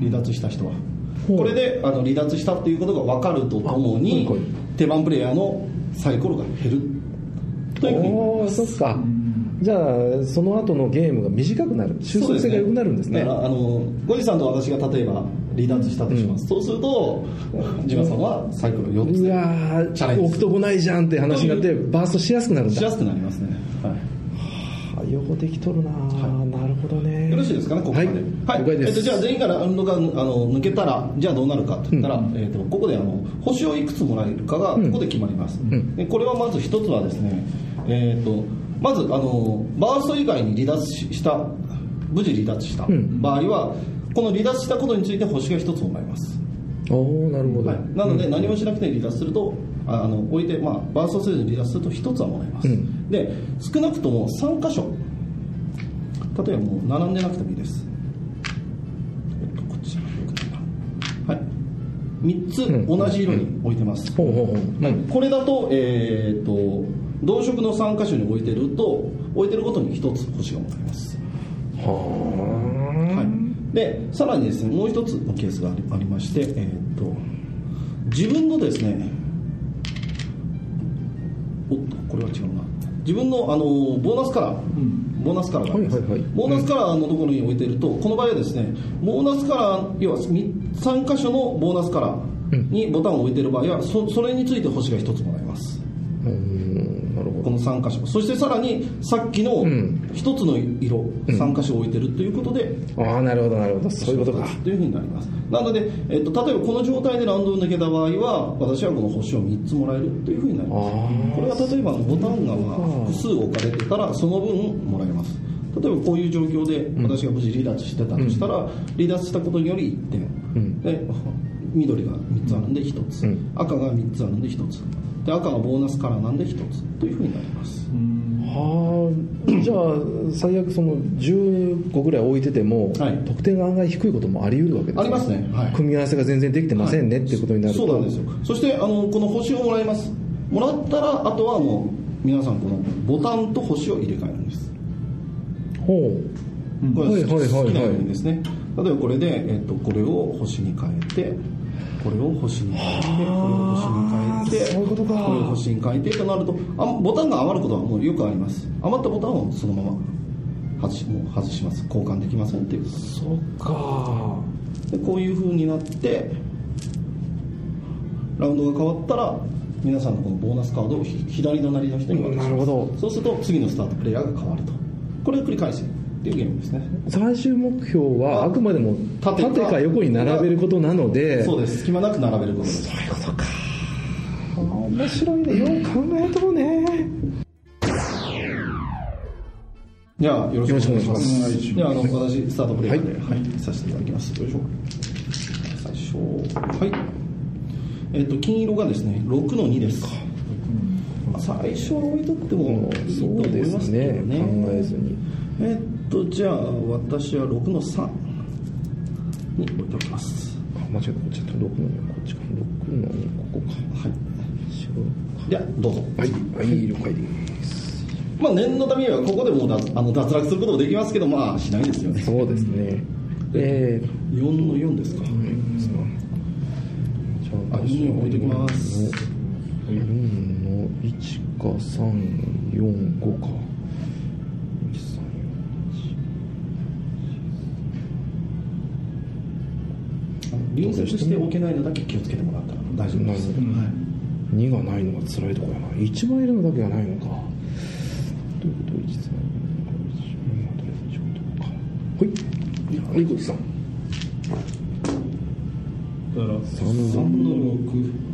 離脱した人は。これであの離脱したっていうことが分かるとともに手番プレイヤーのサイコロが減る。というふうに。おおそっか。じゃあその後のゲームが短くなる。収束性が良くなるんですね。だからあのゴジさんと私が例えば離脱したとします、そうするとジマさんはサイコロ4つうわーチャレンジ。置くとこないじゃんって話になってバーストしやすくなるんだ。しやすくなりますね、はい。あよくできとるな、なるほどね。よろしいですかね、ここまで。はい。了解です。えっと、じゃあ、全員からあの抜けたら、じゃあどうなるかって言ったら、えっと、ここであの星をいくつもらえるかが、ここで決まります。でこれはまず一つはですね、えっと、まずあの、バースト以外に離脱しした、無事離脱した場合は、この離脱したことについて星が一つもらえます。おおなるほど、はい、なので、何もしなくて離脱すると、ああの置いて、まあ、バーストせずに離脱すると一つはもらえます。うん。で、少なくとも3箇所、例えばもう並んでなくてもいいです。えっと、こっちよくないなはい。3つ同じ色に置いてます。これだと,、えー、と同色の3箇所に置いてると置いてるごとに1つ星がもらえます、ははい、でさらにですねもう一つのケースがありまして、えー、と自分のですねおっとこれは違うな。自分のあのボーナスカラー、ボーナスカラーがあります、はいはいはい。ボーナスカラーのところに置いてるとこの場合はですねボーナスカラー要は3箇所のボーナスカラーにボタンを置いてる場合はそそれについて星が1つもらえます。ー。うんこの3箇所。そしてさらにさっきのん。1つの色、3箇所置いてるということで、ああなるほどなるほど。そういうことか。というふうになります。なので、えっと、例えばこの状態でラウンドを抜けた場合は私はこの星を3つもらえるというふうになります。これは例えばボタンがまあ複数置かれてたらその分もらえます。例えばこういう状況で私が無事離脱してたとしたら、離脱したことにより1点、ん。で緑が3つあるんで1つ、うん。赤が3つあるんで1つで赤がボーナスカラーなんで1つというふうになります。はあじゃあ最悪その10個ぐらい置いてても、はい。得点が案外低いこともあり得るわけですありますね。はい。組み合わせが全然できてませんね、っていうことになると。そうなんですよ。そしてあのこの星をもらいます。もらったらあとはもう皆さんこのボタンと星を入れ替えるんです。ほう。これはいはいはいはい。好きなようにですね。例えばこれで、えっと、これを星に変えてこれを星に変えてこれを星に変えてそういうことかこれを星に変えてとなるとあボタンが余ることはもうよくあります余ったボタンをそのまま外しもう外します。交換できませんっていうそっか。でこういう風になってラウンドが変わったら皆さんのこのボーナスカードをひ左隣の人に渡します。なるほど。そうすると次のスタートプレイヤーが変わると。これを繰り返すっていうゲームですね。最終目標はああくまでも縦か横に並べることなので。そうです。隙間なく並べることです。そういうことか。あ面白いね。よう考えとるね。じゃあよろしくお願いします。じゃああの、私スタートプレイヤーで、はい。させていただきます。よいしょ。最初。はい。えっ、と金色がですね6の2です。まあ最初は置いとってもいいと思いそうでますすけどね。ね。考えずに。えっとじゃあ私は6の3に置いておきます。あ間違えた。こっちだった6の2こっちか6の2ここか。はい。白ではどうぞ。はい。はい了解です。まあ念のためにはここでもう脱あの脱落することもできますけどまあしないですよね。そうですね。え4の4ですか、ー、じゃあ4に置いときます。4の1か345か隣接しておけないのだけ気をつけてもらった。ら大丈夫です、なるほど2がないのが辛いところやな。1枚いるのだけがないのか。ということ？は1 3 4 5 1 4 5はい。はいこっちさんだから3 3のの6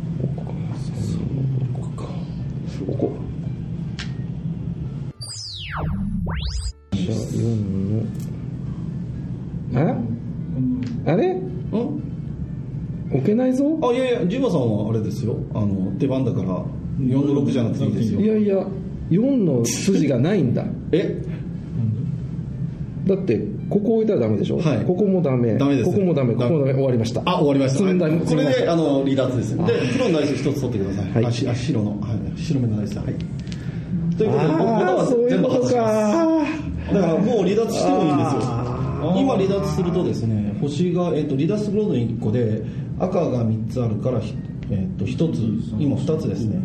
あいやいやジマさんはあれですよ。あの出番だから4の6じゃなくていいですよ。いやいや4の筋がないんだ。え？だってここ置いたらダメでしょ、はい。ここもダメ。ダメです。ここもダメ。ここもダメ。終わりました。あ終わりました。はい。これであの離脱です。で黒のダイス一つ取ってください、はい。あしあ白の、はい、白目のダイスはい。ということでボタンああはそういうこと全部外しまかす。だからもう離脱してもいいんですよ。今離脱するとですね星が、えっと離脱ブロード1個で赤が3つあるから、ひえっと1つ今2つですね。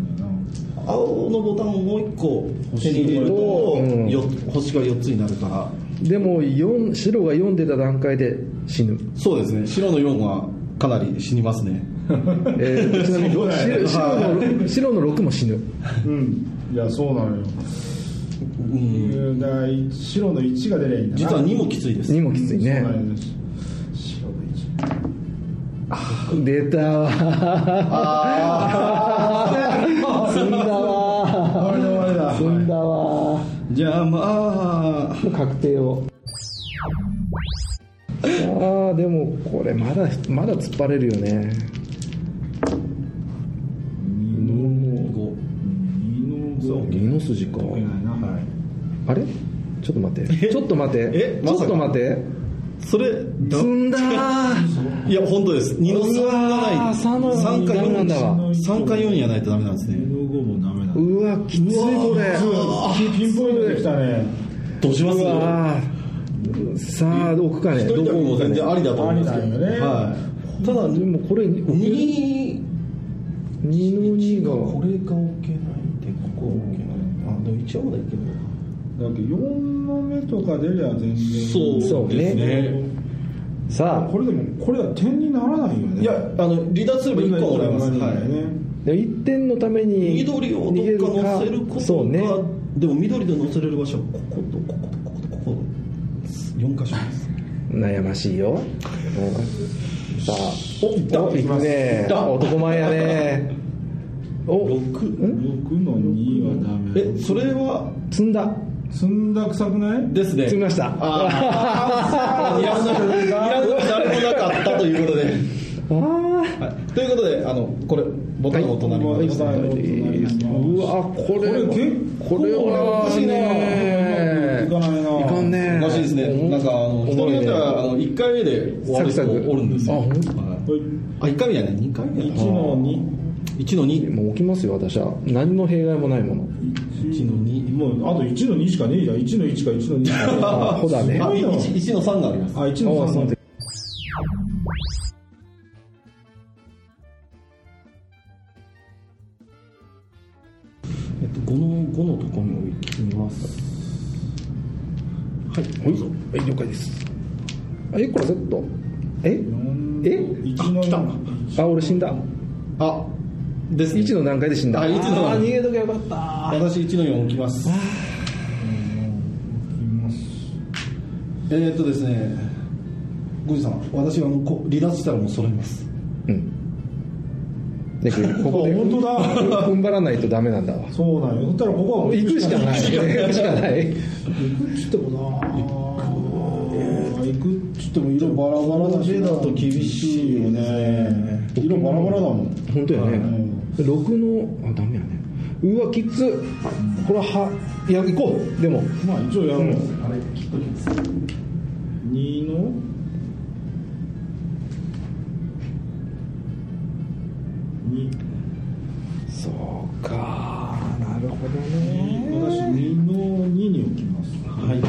青のボタンをもう一個手に入れると、うんよ星が4つになるから。でも4白が4出た段階で死ぬ、そうですね。白の4はかなり死にますね。えーちなみに 白白の白の6も死ぬ。うん。いやそうなのよ。うん。だ白の1が出りゃいいんだな。実は2もきついです。2もきついね。白の1 出たわ。積 んだわ。ああれだ積んだわ。じゃあまあ。確定を。ああでもこれまだまだ突っ張れるよね。5 2の5二の筋か。あれ？ちょっと待って。ちょっと待って。ちょっと待ってそれ積んだー。いや本当です。2の3がない。三の3かダメなんだ。わ4 3か4やないとダメなんですね。2の5もダメだ。うわきついこれ。ピンポイントできたね。どうします？さあ置くかね一人旅も全然ありだと思いますけどね。はい。ただでもこれ2 2の2が。これが置けないでここ置けないあでも一応まだいけるだけど4の目とか出りゃ全然そうそうねね。さあ。これでもこれは点にならないよね。いやあの離脱すれば1個もらえます、はいね。で1点のために緑をどっか乗せることがそうね。でも緑で乗せれる場所はこことこことこことここ4箇所です悩ましいよ、うんさあおいったおいくね男前やねお6 6の2はダメえそれは積んだ積んだ臭くない？ですね。積みました。あー。いらんないらんの誰もなかったということで、あはい、ということであのこれボタンの隣にありますはい。うわこれこれおかしいな。ねいかないな。いかんね。おかしいですね。なんかあの人によってはあの1回目で終わる人サクサク。おるんですよあほんはいはいあ1回目じゃない2回目やな1の2 1の2もう起きますよ私は。何の弊害もないもの。1の2もうあと1の2しかねえじゃん。1の1か1の2しか。ねえあほだね。あすごいな 1, 1の3があります。あ1の3のあそうえっと5の5のところに置きます。はいはい、はい、了解です。あえこれセットえ？え1のあ来た。4あ俺死んだ。あですね。1の段階で死んだ。あ一のあー逃げときゃよかった。私1の4置きます。えーっとですねゴジさん私はあのこ離脱したらもう揃います。うん。でここであ本当だ。踏ん張らないとダメなんだわ。そうなんよそしたらここはもう行くしかない。行くしかない。行くっつってもな行くっつっても色バラバラだし目だと厳しいよね色バラバラだもん本当やね。うん6のあダメやね。うわきつこれはいや行こう。でも。まあ一応やるの、うん。あれ2の。2そうか。なるほど私2の2に置きます。はい。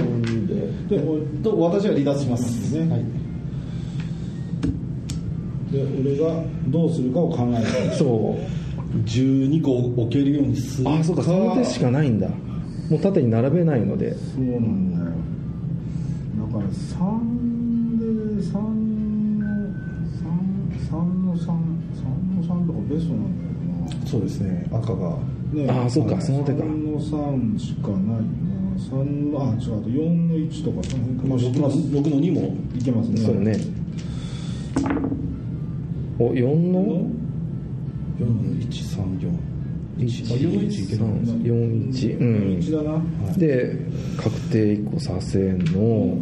ででこれと私は離脱しますね。はい。で俺がどうするかを考える。そう12個置けるようにするあそうかその手しかないんだ。もう縦に並べないので。そうなんだよ。だから3で3の3の3 3の3とかベストなんだよそうですね赤がな、ねあそうかその手か3の3しかないな3のあ違うあと4の1とかその辺かまあ、6, の6の2もいけますねそうねお4の4の134 1 3 4 1うん。1だなで確定1個させん。の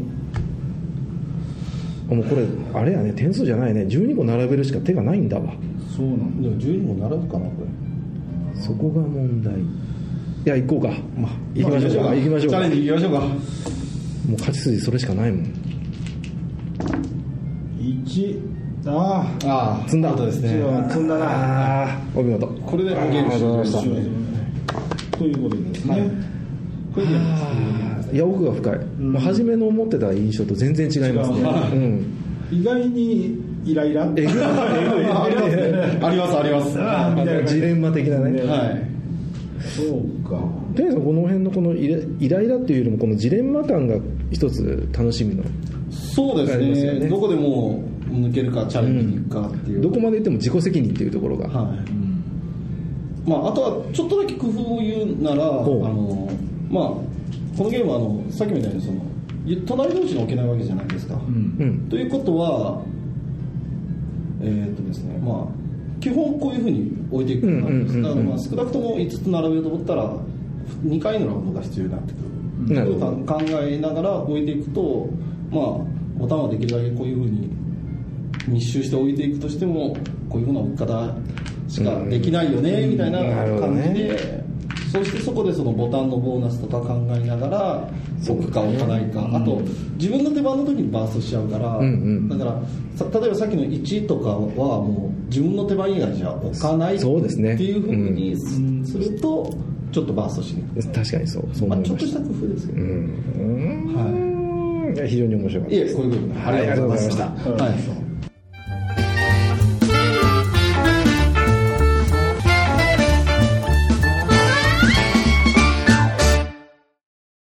あもうこれあれやね点数じゃないね。12個並べるしか手がないんだわ。そうなんだ。でも12も並ぶかなこれ。そこが問題。いや行こうか、まあ行きましょうか。行きましょうか。チャレンジ行きましょうか。もう勝ち筋それしかないもん。1ああああ積んだそうですね。積んだな。ああお見事。これでゲーム終了しありがといということですね、はい。これであー。いや奥が深い、もう初めの思ってた印象と全然違いますね、違う。うん、意外にイライラ？あありますねあります。ありますジレンマ的なね、はい。そうか。テンさんこの辺のこのイライラっていうよりもこのジレンマ感が一つ楽しみのそうですね。ね。どこでもう抜けるかチャレンジに行くかっていう、どこまで行っても自己責任っていうところが、はい。まあ、あとはちょっとだけ工夫を言うならあの、まあ、このゲームはあのさっきみたいにその隣同士に置けないわけじゃないですか、うん。ということはえーっとですねまあ基本こういうふうに置いていくことなんでんうんうんうん。だからまあ少なくとも5つ並べようと思ったら2回のラウンドが必要になってくる。なるほど。考えながら置いていくとまあボタンはできるだけこういうふうに密集して置いていくとしてもこういうふうな置き方しかできないよねみたいな感じねで、そしてそこでそのボタンのボーナスとか考えながら置くか置か。ないか、あと自分の手番の時にバーストしちゃうから、うんうん。だからさ例えばさっきの1とかはもう自分の手番以外じゃ置かないそうですね。っていうふうにするとちょっとバーストしにくい、確かにそう。そうまましちょっとしたた工夫ですけど、うん。はい。いや非常に面白かったいえこういうことはいありがとうございました。はい